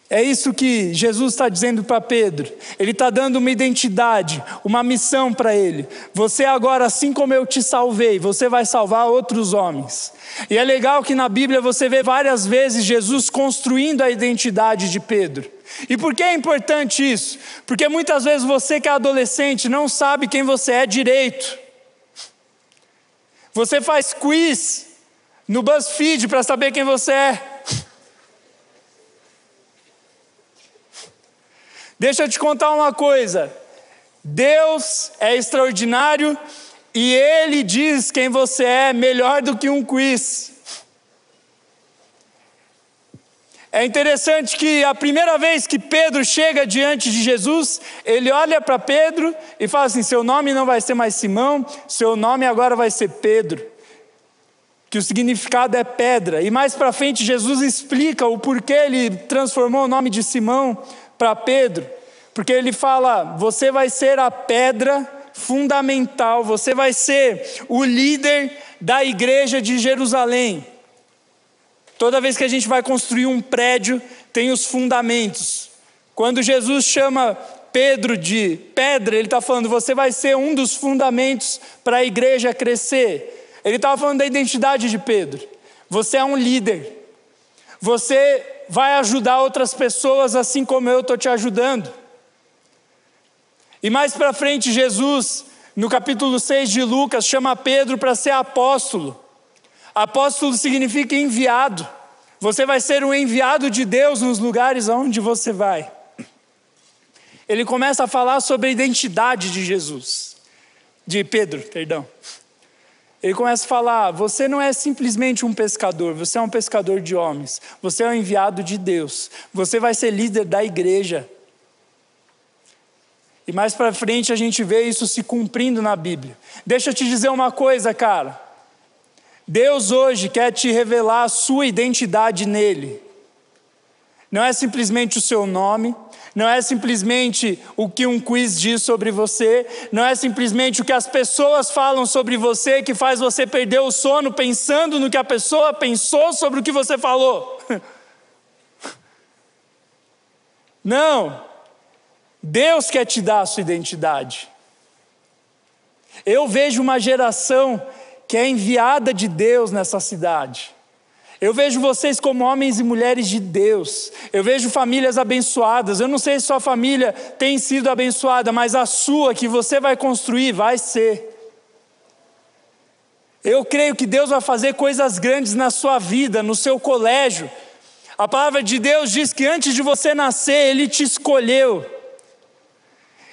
É isso que Jesus está dizendo para Pedro. Ele está dando uma identidade, uma missão para ele. Você agora, assim como eu te salvei, você vai salvar outros homens. E é legal que na Bíblia você vê várias vezes Jesus construindo a identidade de Pedro. E por que é importante isso? Porque muitas vezes você que é adolescente não sabe quem você é direito. Você faz quiz no BuzzFeed para saber quem você é. Deixa eu te contar uma coisa. Deus é extraordinário e Ele diz quem você é melhor do que um quiz. É interessante que a primeira vez que Pedro chega diante de Jesus, ele olha para Pedro e fala assim: Seu nome não vai ser mais Simão, seu nome agora vai ser Pedro. Que o significado é pedra. E mais para frente, Jesus explica o porquê ele transformou o nome de Simão para Pedro, porque ele fala: você vai ser a pedra fundamental, você vai ser o líder da igreja de Jerusalém. Toda vez que a gente vai construir um prédio, tem os fundamentos. Quando Jesus chama Pedro de pedra, ele está falando: você vai ser um dos fundamentos para a igreja crescer. Ele estava falando da identidade de Pedro. Você é um líder. Você vai ajudar outras pessoas assim como eu estou te ajudando. E mais para frente, Jesus, no capítulo 6 de Lucas, chama Pedro para ser apóstolo. Apóstolo significa enviado. Você vai ser um enviado de Deus nos lugares aonde você vai. Ele começa a falar sobre a identidade de Jesus, de Pedro, perdão. Ele começa a falar: você não é simplesmente um pescador, você é um pescador de homens, você é um enviado de Deus, você vai ser líder da igreja. E mais para frente a gente vê isso se cumprindo na Bíblia. Deixa eu te dizer uma coisa, cara. Deus hoje quer te revelar a sua identidade nele. Não é simplesmente o seu nome, não é simplesmente o que um quiz diz sobre você, não é simplesmente o que as pessoas falam sobre você que faz você perder o sono pensando no que a pessoa pensou sobre o que você falou. Não, Deus quer te dar a sua identidade. Eu vejo uma geração que é enviada de Deus nessa cidade. Eu vejo vocês como homens e mulheres de Deus. Eu vejo famílias abençoadas. Eu não sei se sua família tem sido abençoada, mas a sua que você vai construir vai ser. Eu creio que Deus vai fazer coisas grandes na sua vida, no seu colégio. A palavra de Deus diz que antes de você nascer, Ele te escolheu.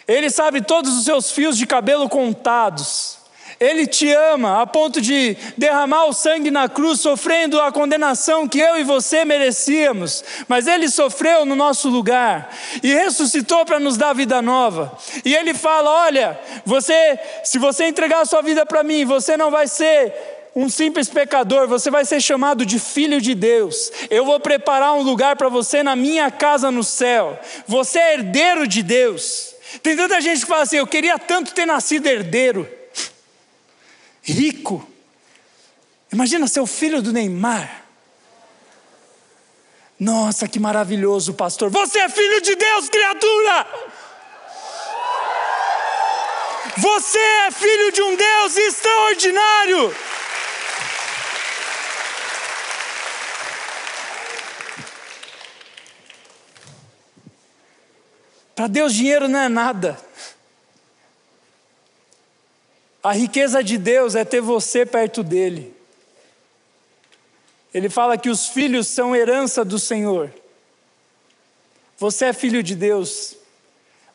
Ele sabe todos os seus fios de cabelo contados. Ele te ama a ponto de derramar o sangue na cruz, sofrendo a condenação que eu e você merecíamos, mas Ele sofreu no nosso lugar e ressuscitou para nos dar vida nova. E Ele fala: Olha, você, se você entregar a sua vida para mim, você não vai ser um simples pecador, você vai ser chamado de filho de Deus. Eu vou preparar um lugar para você na minha casa no céu. Você é herdeiro de Deus. Tem tanta gente que fala assim: eu queria tanto ter nascido herdeiro rico. Imagina ser o filho do Neymar. Nossa, que maravilhoso, pastor. Você é filho de Deus, criatura. Você é filho de um Deus extraordinário. Para Deus, dinheiro não é nada. A riqueza de Deus é ter você perto dele. Ele fala que os filhos são herança do Senhor. Você é filho de Deus.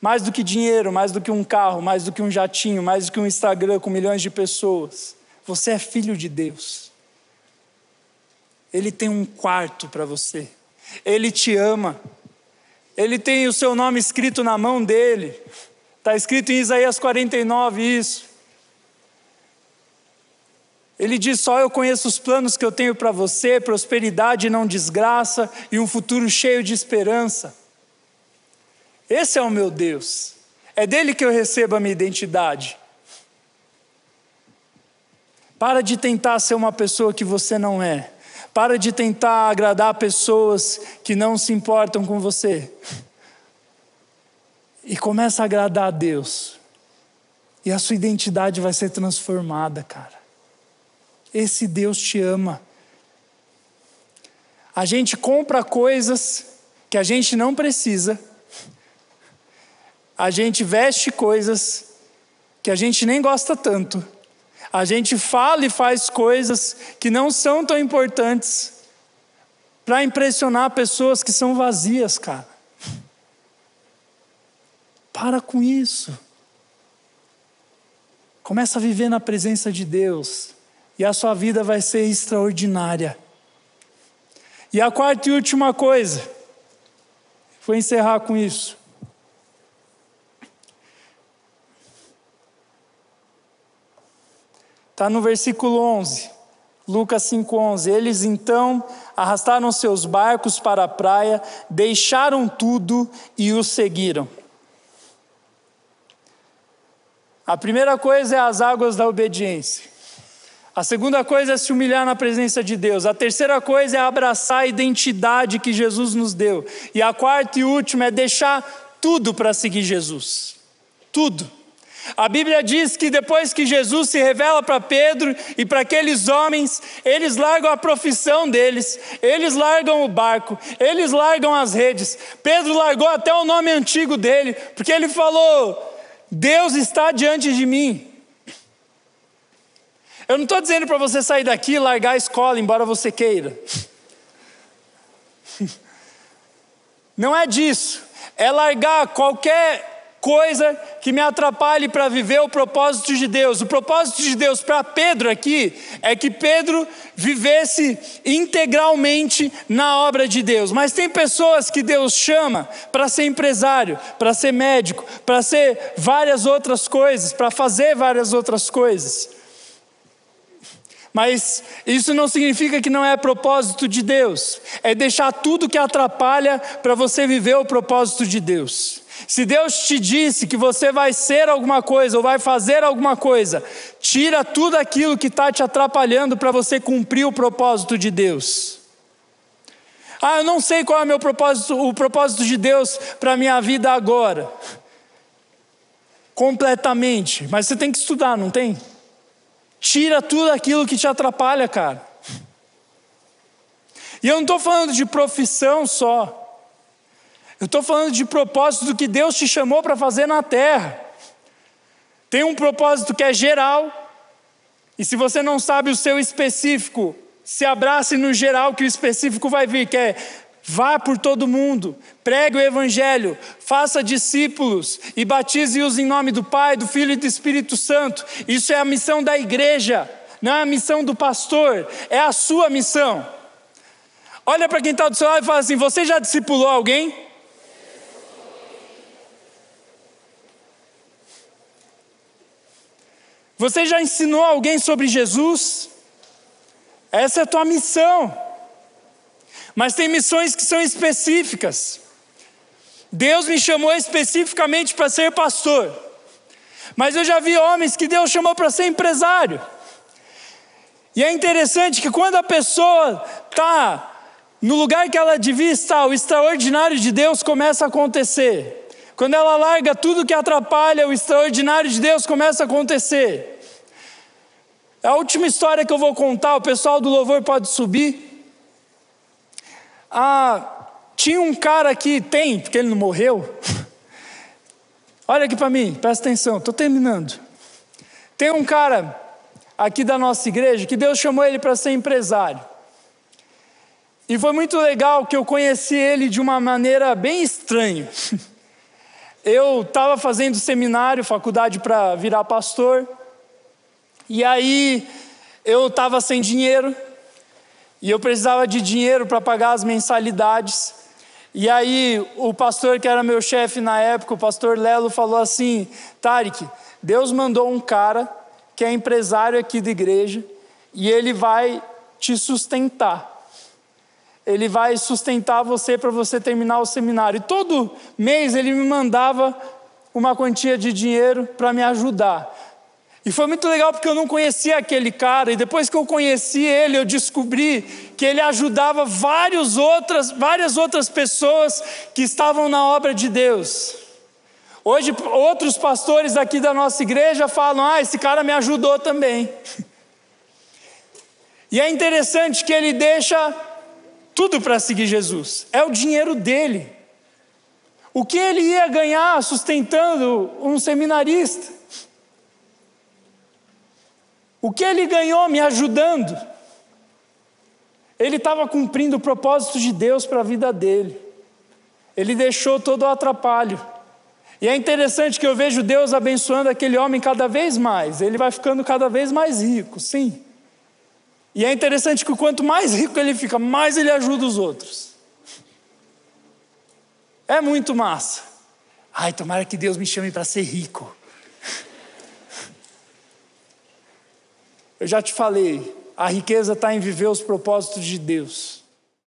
Mais do que dinheiro, mais do que um carro, mais do que um jatinho, mais do que um Instagram com milhões de pessoas. Você é filho de Deus. Ele tem um quarto para você. Ele te ama. Ele tem o seu nome escrito na mão dele. Está escrito em Isaías 49 isso. Ele diz: Só eu conheço os planos que eu tenho para você, prosperidade e não desgraça, e um futuro cheio de esperança. Esse é o meu Deus. É dele que eu recebo a minha identidade. Para de tentar ser uma pessoa que você não é. Para de tentar agradar pessoas que não se importam com você. E começa a agradar a Deus. E a sua identidade vai ser transformada, cara. Esse Deus te ama. A gente compra coisas que a gente não precisa, a gente veste coisas que a gente nem gosta tanto, a gente fala e faz coisas que não são tão importantes para impressionar pessoas que são vazias, cara. Para com isso. Começa a viver na presença de Deus e a sua vida vai ser extraordinária. E a quarta e última coisa, vou encerrar com isso. Está no versículo 11, Lucas 5,11. Eles então arrastaram seus barcos para a praia, deixaram tudo e o seguiram. A primeira coisa é as águas da obediência. A segunda coisa é se humilhar na presença de Deus. A terceira coisa é abraçar a identidade que Jesus nos deu. E a quarta e última é deixar tudo para seguir Jesus. Tudo. A Bíblia diz que depois que Jesus se revela para Pedro e para aqueles homens, eles largam a profissão deles, eles largam o barco, eles largam as redes. Pedro largou até o nome antigo dele, porque ele falou: Deus está diante de mim. Eu não estou dizendo para você sair daqui e largar a escola, embora você queira. Não é disso. É largar qualquer coisa que me atrapalhe para viver o propósito de Deus. O propósito de Deus para Pedro aqui é que Pedro vivesse integralmente na obra de Deus. Mas tem pessoas que Deus chama para ser empresário, para ser médico, para ser várias outras coisas, para fazer várias outras coisas. Mas isso não significa que não é propósito de Deus, é deixar tudo que atrapalha para você viver o propósito de Deus. Se Deus te disse que você vai ser alguma coisa ou vai fazer alguma coisa, tira tudo aquilo que está te atrapalhando para você cumprir o propósito de Deus. Ah, eu não sei qual é o meu propósito, o propósito de Deus para a minha vida agora. Completamente. Mas você tem que estudar, não tem? Tira tudo aquilo que te atrapalha, cara. E eu não estou falando de profissão só. Eu estou falando de propósito do que Deus te chamou para fazer na terra. Tem um propósito que é geral, e se você não sabe o seu específico, se abrace no geral que o específico vai vir, que é vá por todo mundo, pregue o evangelho, faça discípulos e batize-os em nome do Pai, do Filho e do Espírito Santo. Isso é a missão da igreja, não é a missão do pastor, é a sua missão. Olha para quem está do seu lado e fala assim: Você já discipulou alguém? Você já ensinou alguém sobre Jesus? Essa é a tua missão. Mas tem missões que são específicas. Deus me chamou especificamente para ser pastor. Mas eu já vi homens que Deus chamou para ser empresário. E é interessante que quando a pessoa está no lugar que ela devia estar, o extraordinário de Deus começa a acontecer. Quando ela larga tudo que atrapalha, o extraordinário de Deus começa a acontecer. A última história que eu vou contar, o pessoal do louvor pode subir. Ah, tinha um cara que tem, porque ele não morreu. Olha aqui para mim, presta atenção, estou terminando. Tem um cara aqui da nossa igreja que Deus chamou ele para ser empresário. E foi muito legal que eu conheci ele de uma maneira bem estranha. eu estava fazendo seminário, faculdade para virar pastor, e aí eu estava sem dinheiro, e eu precisava de dinheiro para pagar as mensalidades. E aí o pastor que era meu chefe na época, o pastor Lelo, falou assim: Tarek, Deus mandou um cara que é empresário aqui da igreja, e ele vai te sustentar ele vai sustentar você para você terminar o seminário. E todo mês ele me mandava uma quantia de dinheiro para me ajudar. E foi muito legal porque eu não conhecia aquele cara, e depois que eu conheci ele, eu descobri que ele ajudava várias outras, várias outras pessoas que estavam na obra de Deus. Hoje, outros pastores aqui da nossa igreja falam: Ah, esse cara me ajudou também. E é interessante que ele deixa tudo para seguir Jesus, é o dinheiro dele. O que ele ia ganhar sustentando um seminarista? O que ele ganhou me ajudando? Ele estava cumprindo o propósito de Deus para a vida dele. Ele deixou todo o atrapalho. E é interessante que eu vejo Deus abençoando aquele homem cada vez mais. Ele vai ficando cada vez mais rico, sim. E é interessante que quanto mais rico ele fica, mais ele ajuda os outros. É muito massa. Ai, tomara que Deus me chame para ser rico. Eu já te falei, a riqueza está em viver os propósitos de Deus.